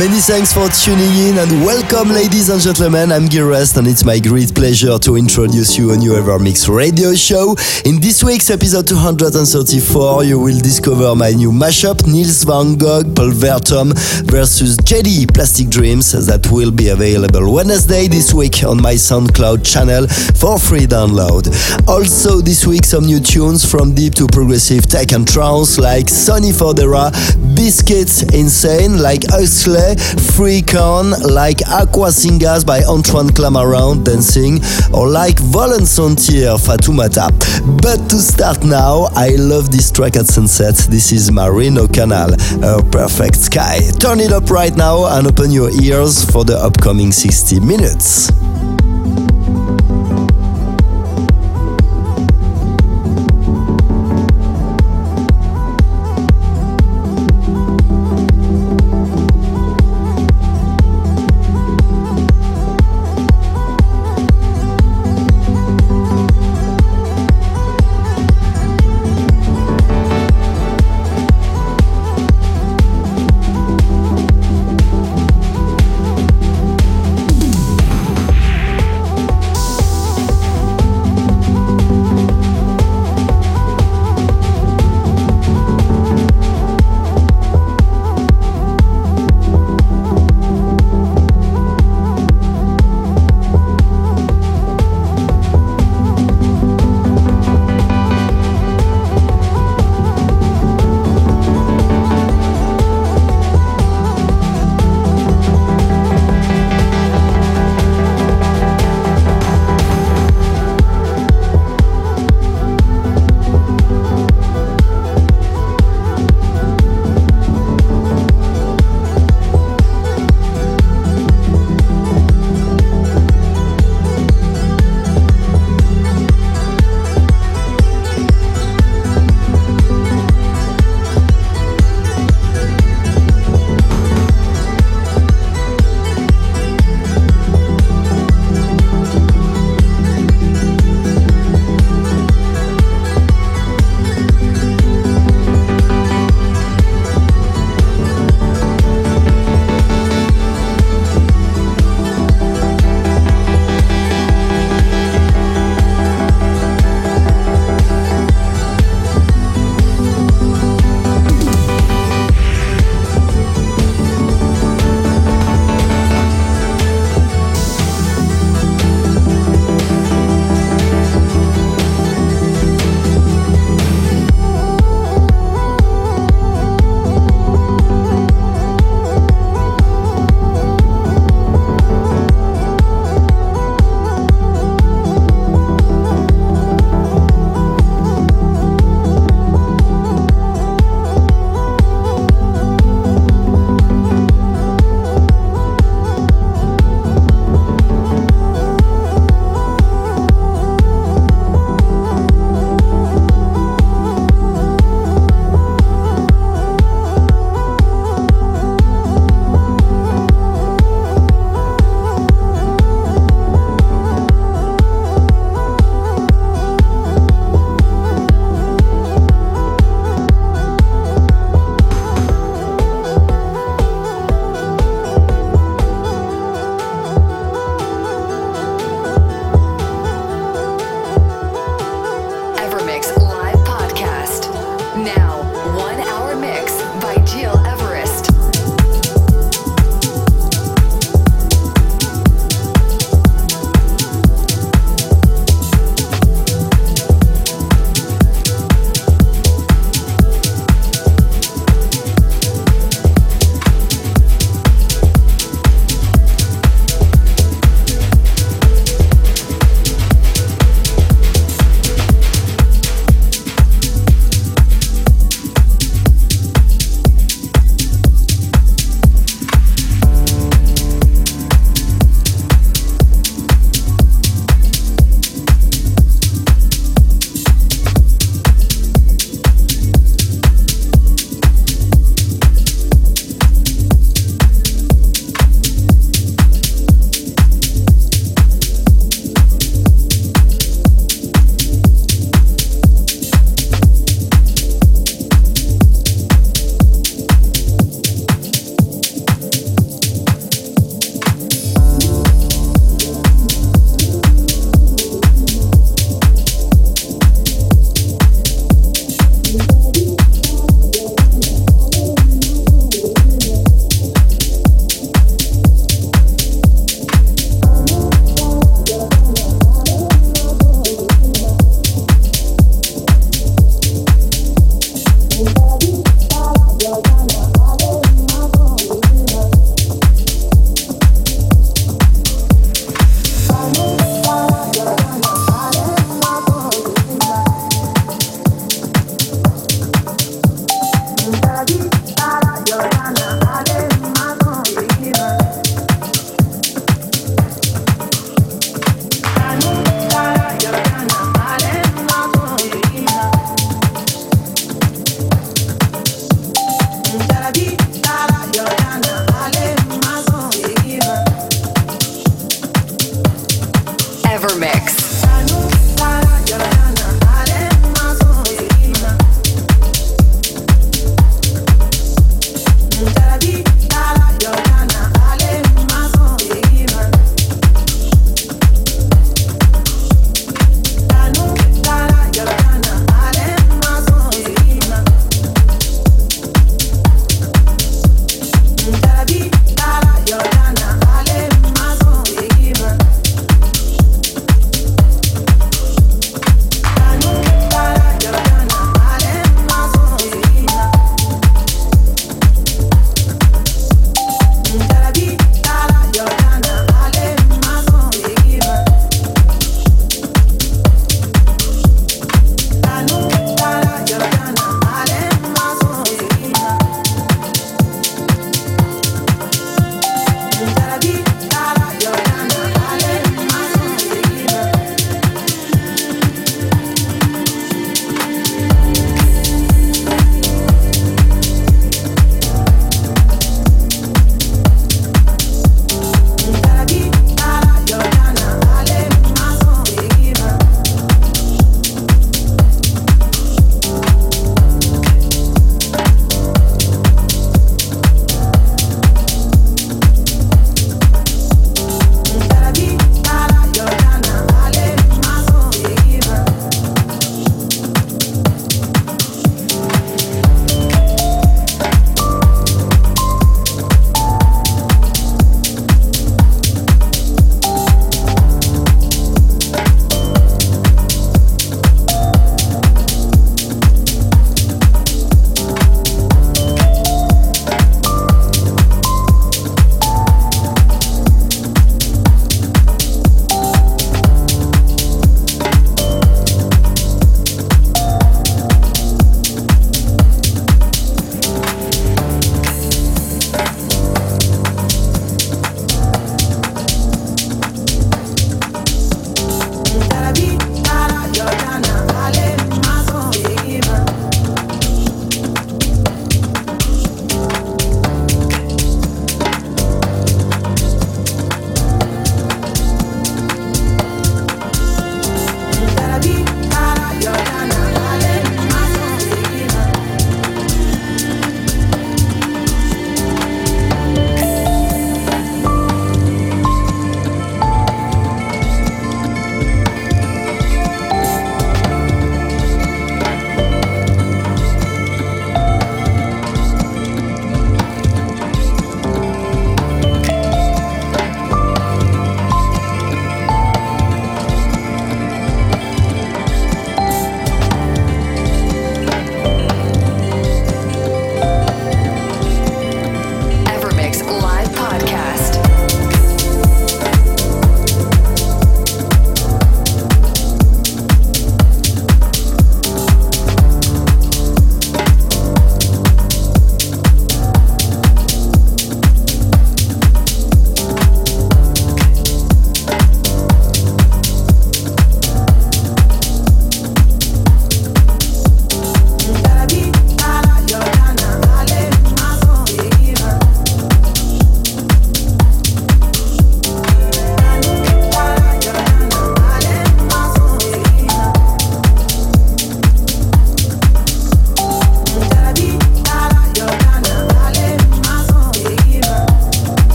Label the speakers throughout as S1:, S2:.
S1: Many thanks for tuning in and welcome, ladies and gentlemen. I'm Gil Everest, and it's my great pleasure to introduce you a new Evermix radio show. In this week's episode 234, you will discover my new mashup Niels van Gogh, Pulverturm versus Jaydee Plastic Dreams that will be available Wednesday this week on my SoundCloud channel for free download. Also, this week, some new tunes from deep to progressive tech and trance like Sonny Fodera, Biscuits Insane like Huxley, on, like Aqua Singas by Antoine Clamaran dancing, or like Volensontier Fatoumata. But to start now, I love this track at sunset. This is Marino Canal, a perfect sky. Turn it up right now and open your ears for the upcoming 60 minutes.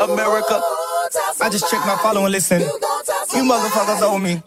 S2: America. I just checked
S3: my following. Listen,
S4: you
S5: motherfuckers owe me.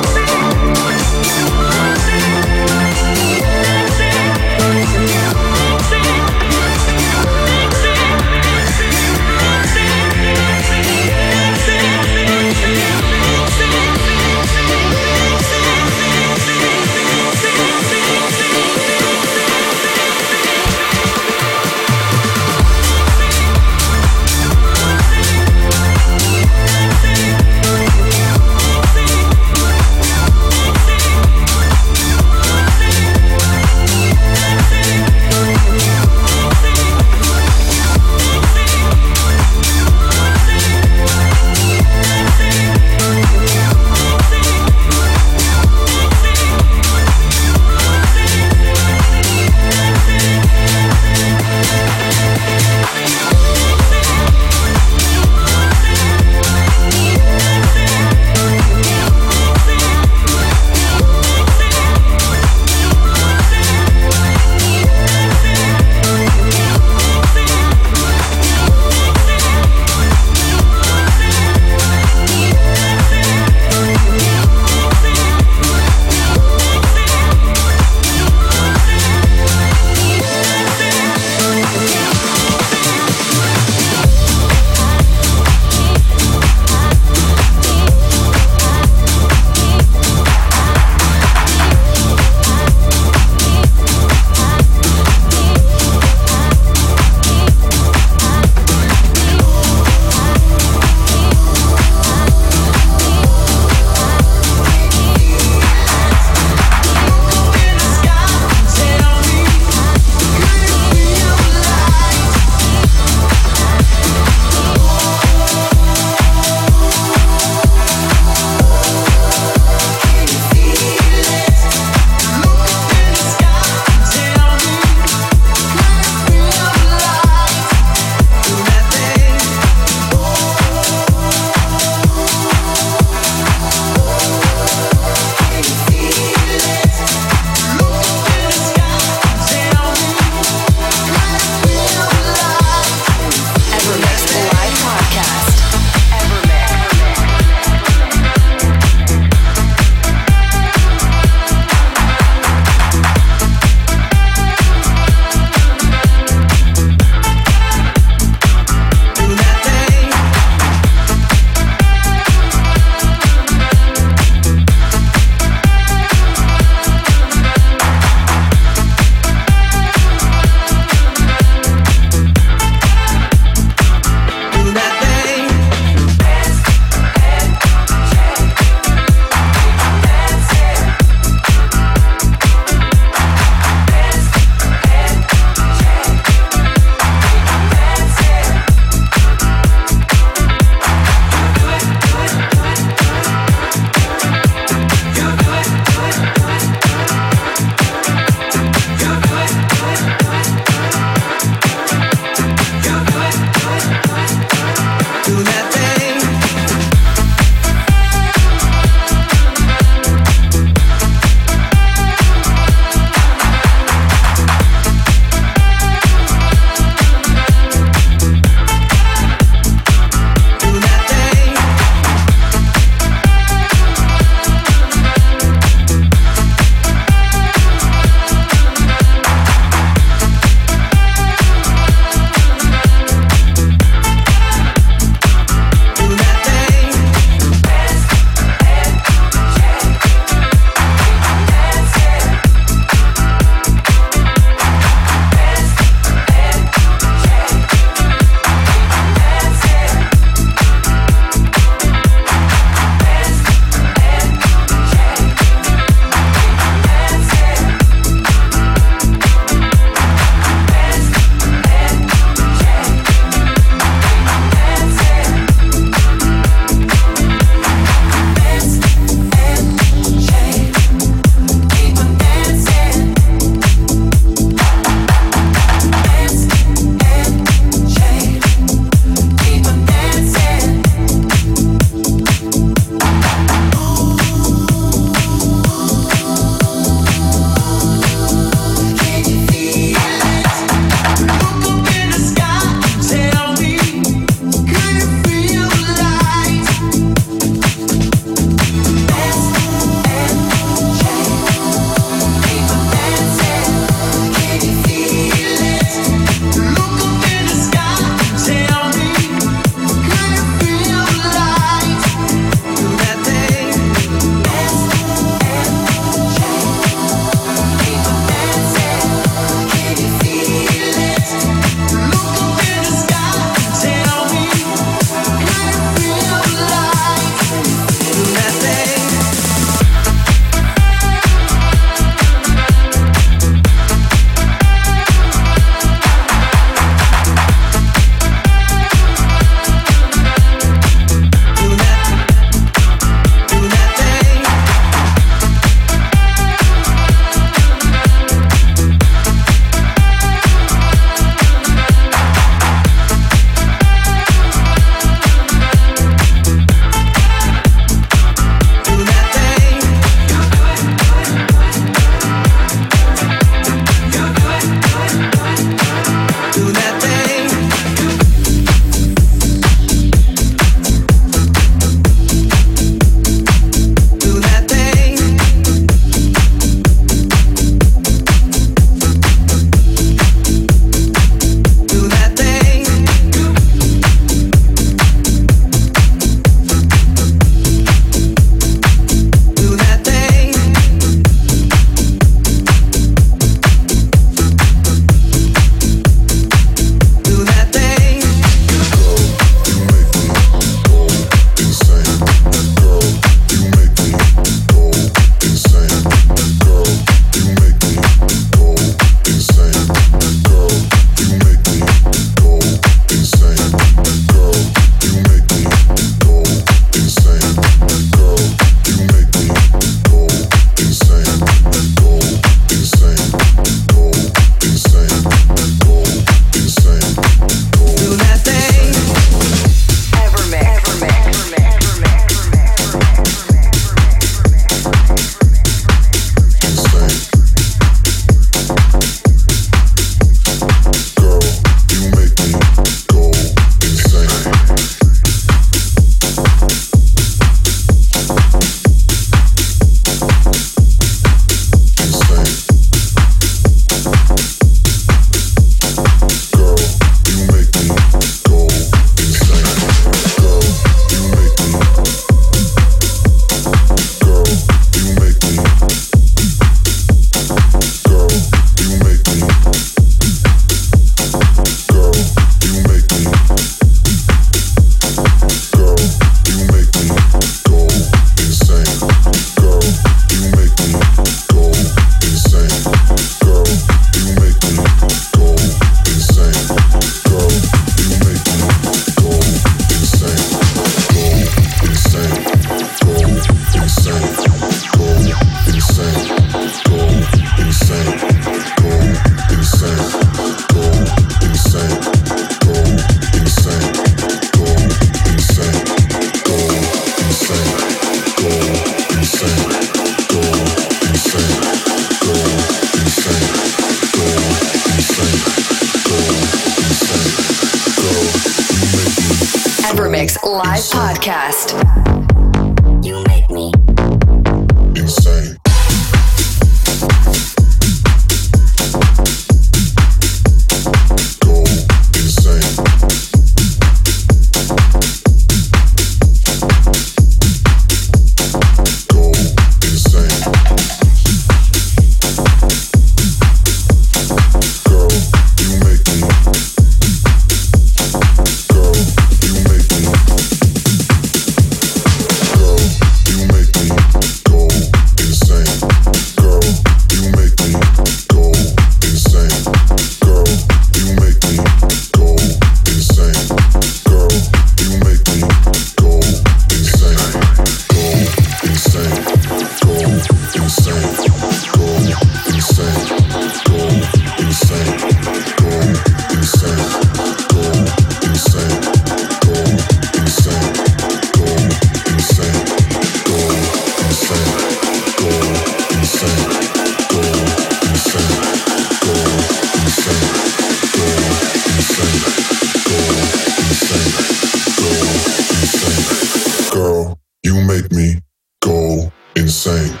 S5: Make me go insane. Insane.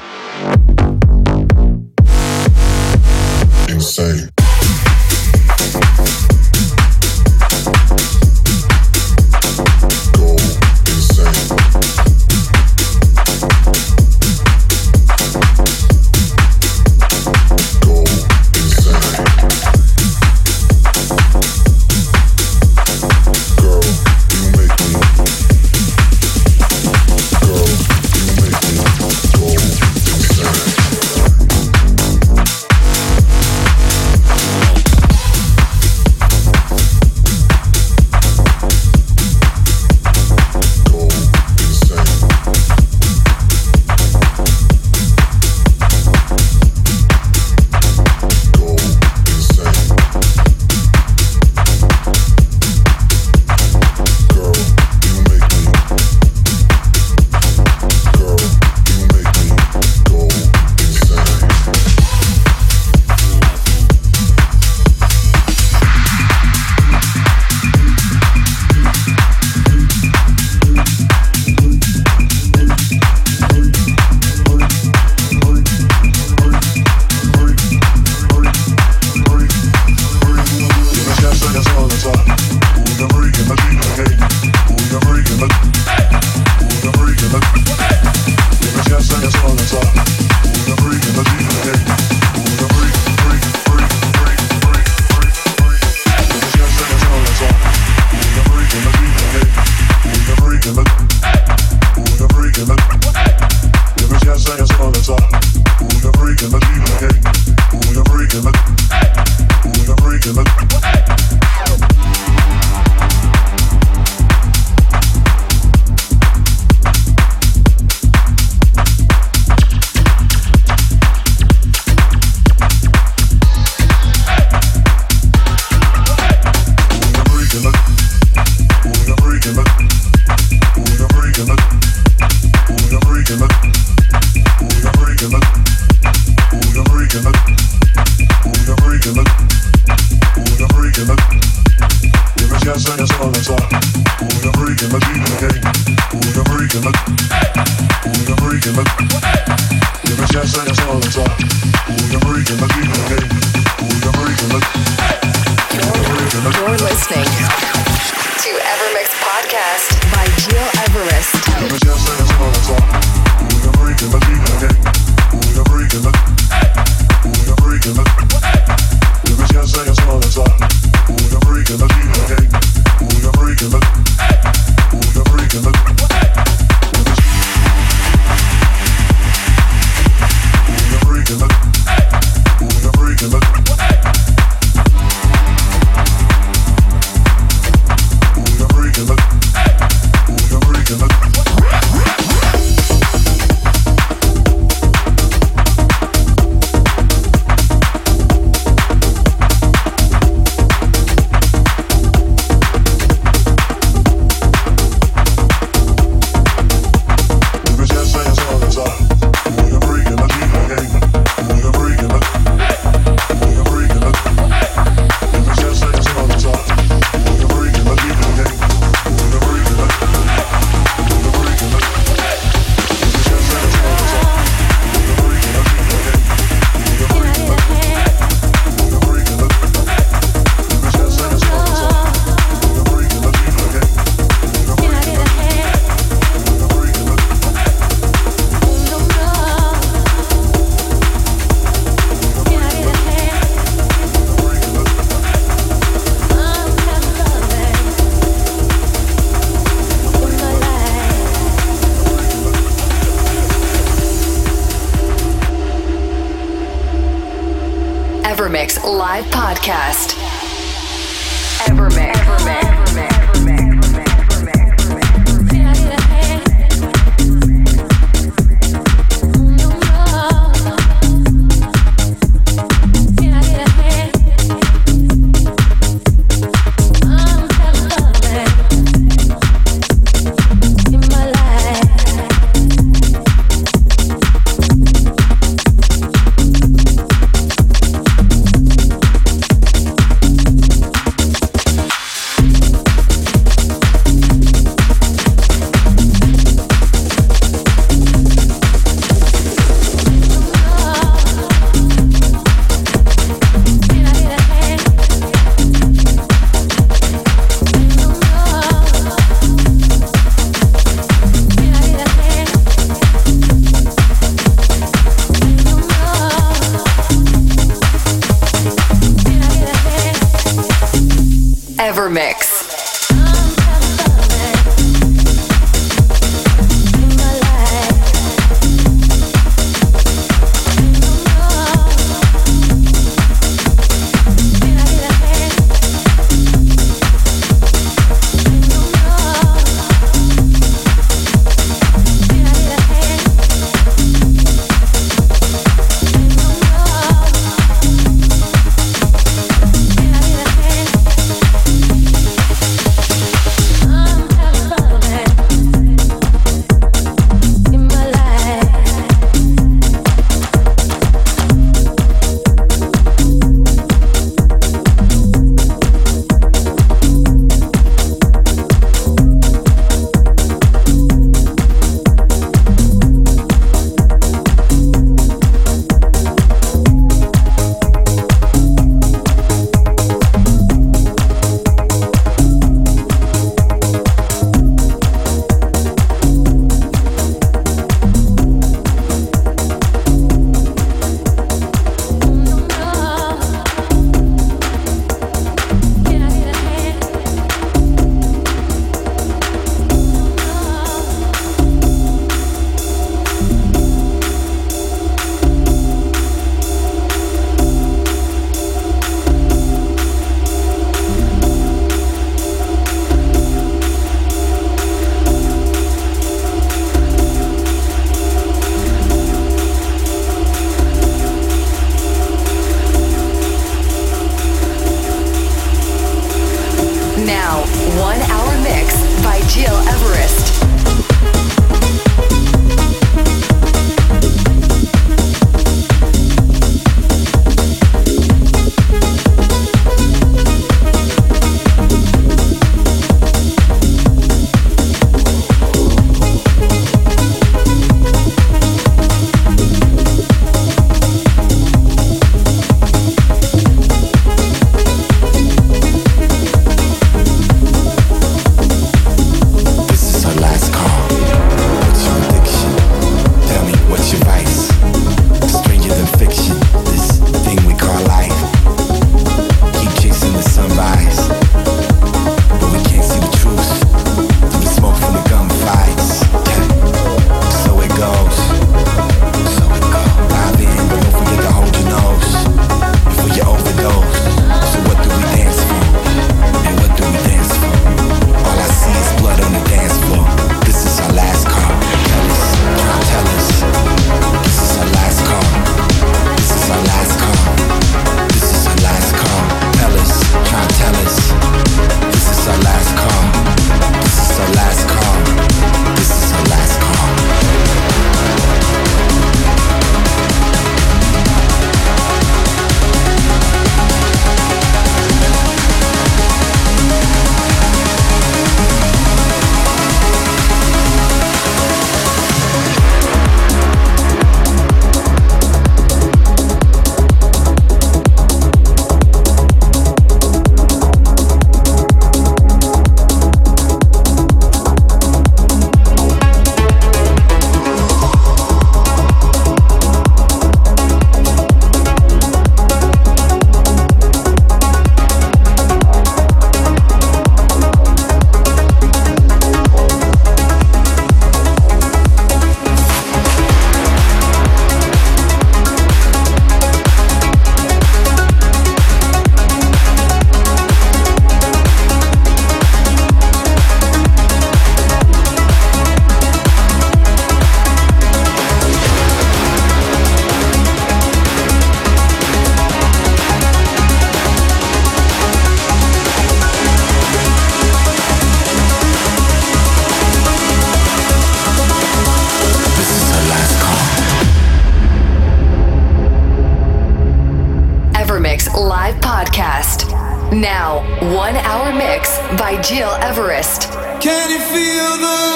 S6: Can you feel the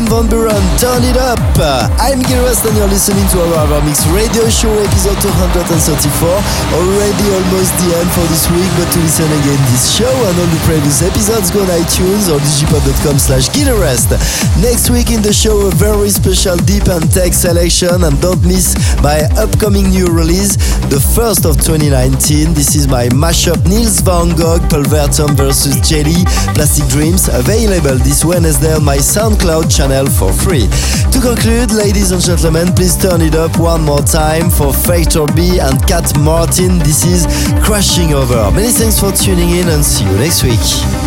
S1: Armin van Turn it up! I'm Gil Everest and you're listening to EverMix radio show episode 234. Already almost the end for this week, but to listen again this show and all the previous episodes, go on iTunes or digipod.com slash Rest. Next week in the show, a very special deep and tech selection and don't miss my upcoming new release, the first of 2019. This is my mashup Niels Van Gogh, Pulverturm versus Jaydee, Plastic Dreams, available this Wednesday on my SoundCloud channel for free. To conclude, ladies and gentlemen, please turn it up one more time for Factor B and Cat Martin. This is Crashing Over. Many thanks for tuning in and see you next week.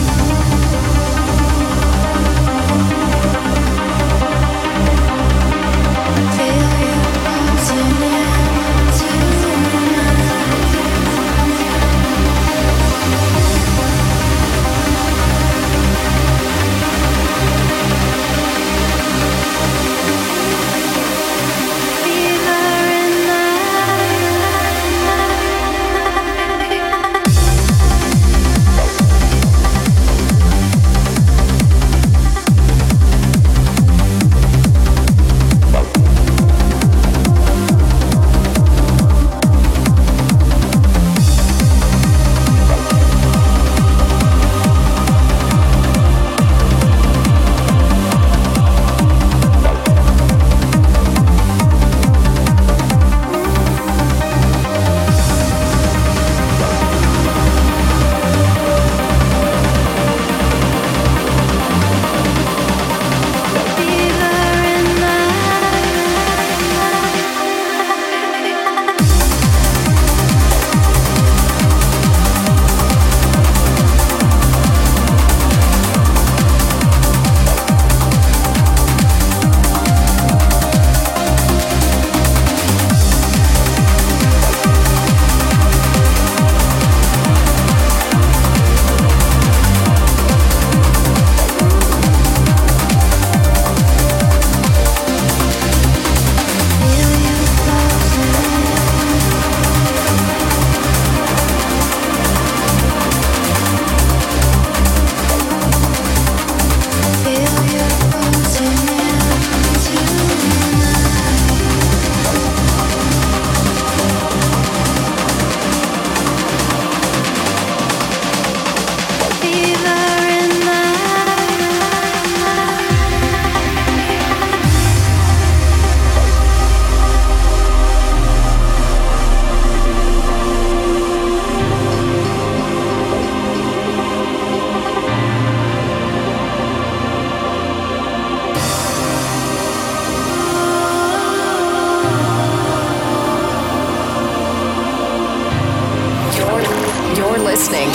S5: listening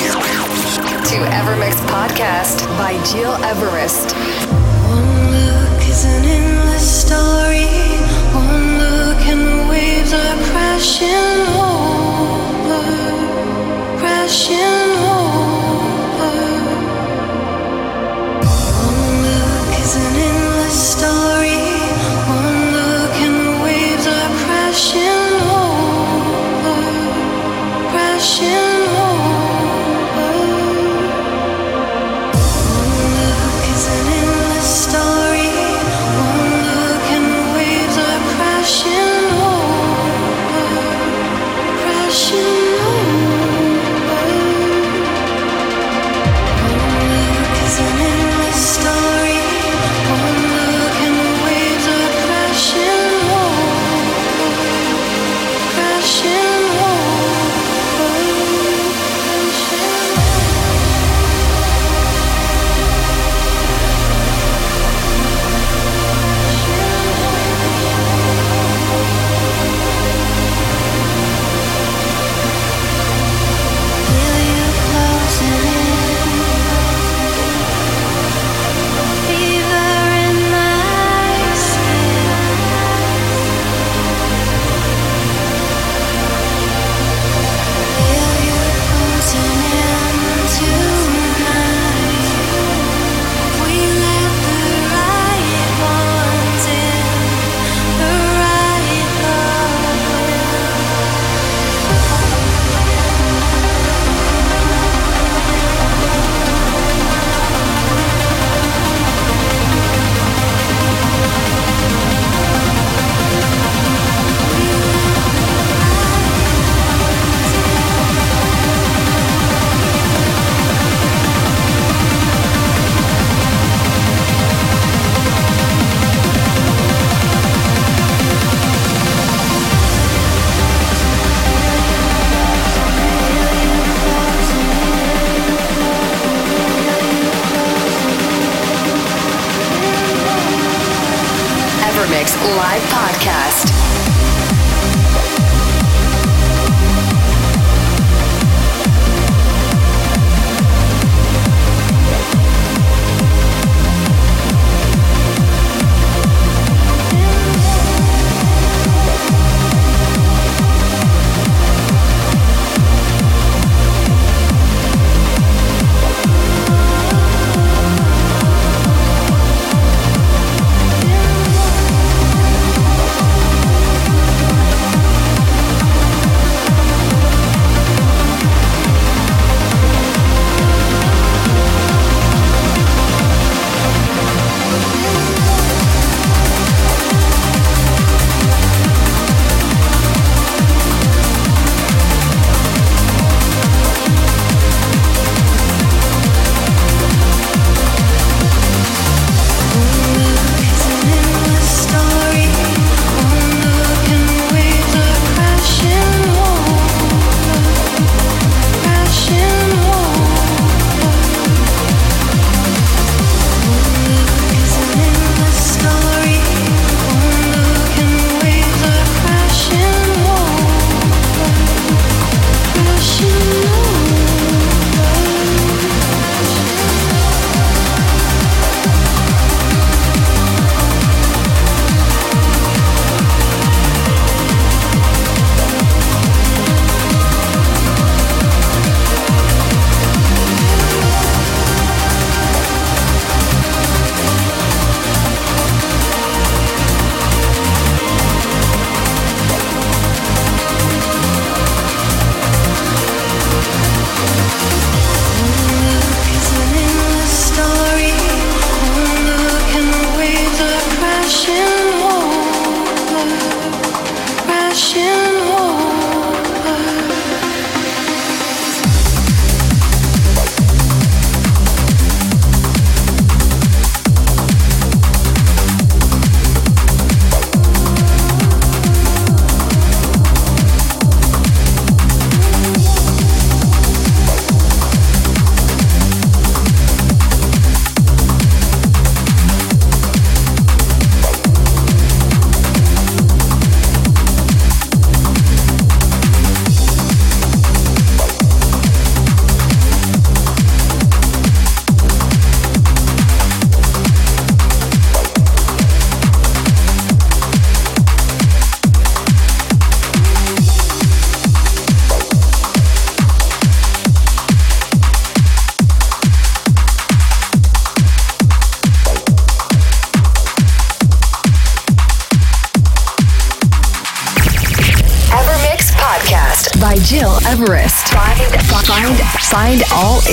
S5: to Evermix Podcast by Gil Everest.
S7: One look is an endless story. One look and the waves are crashing
S5: home.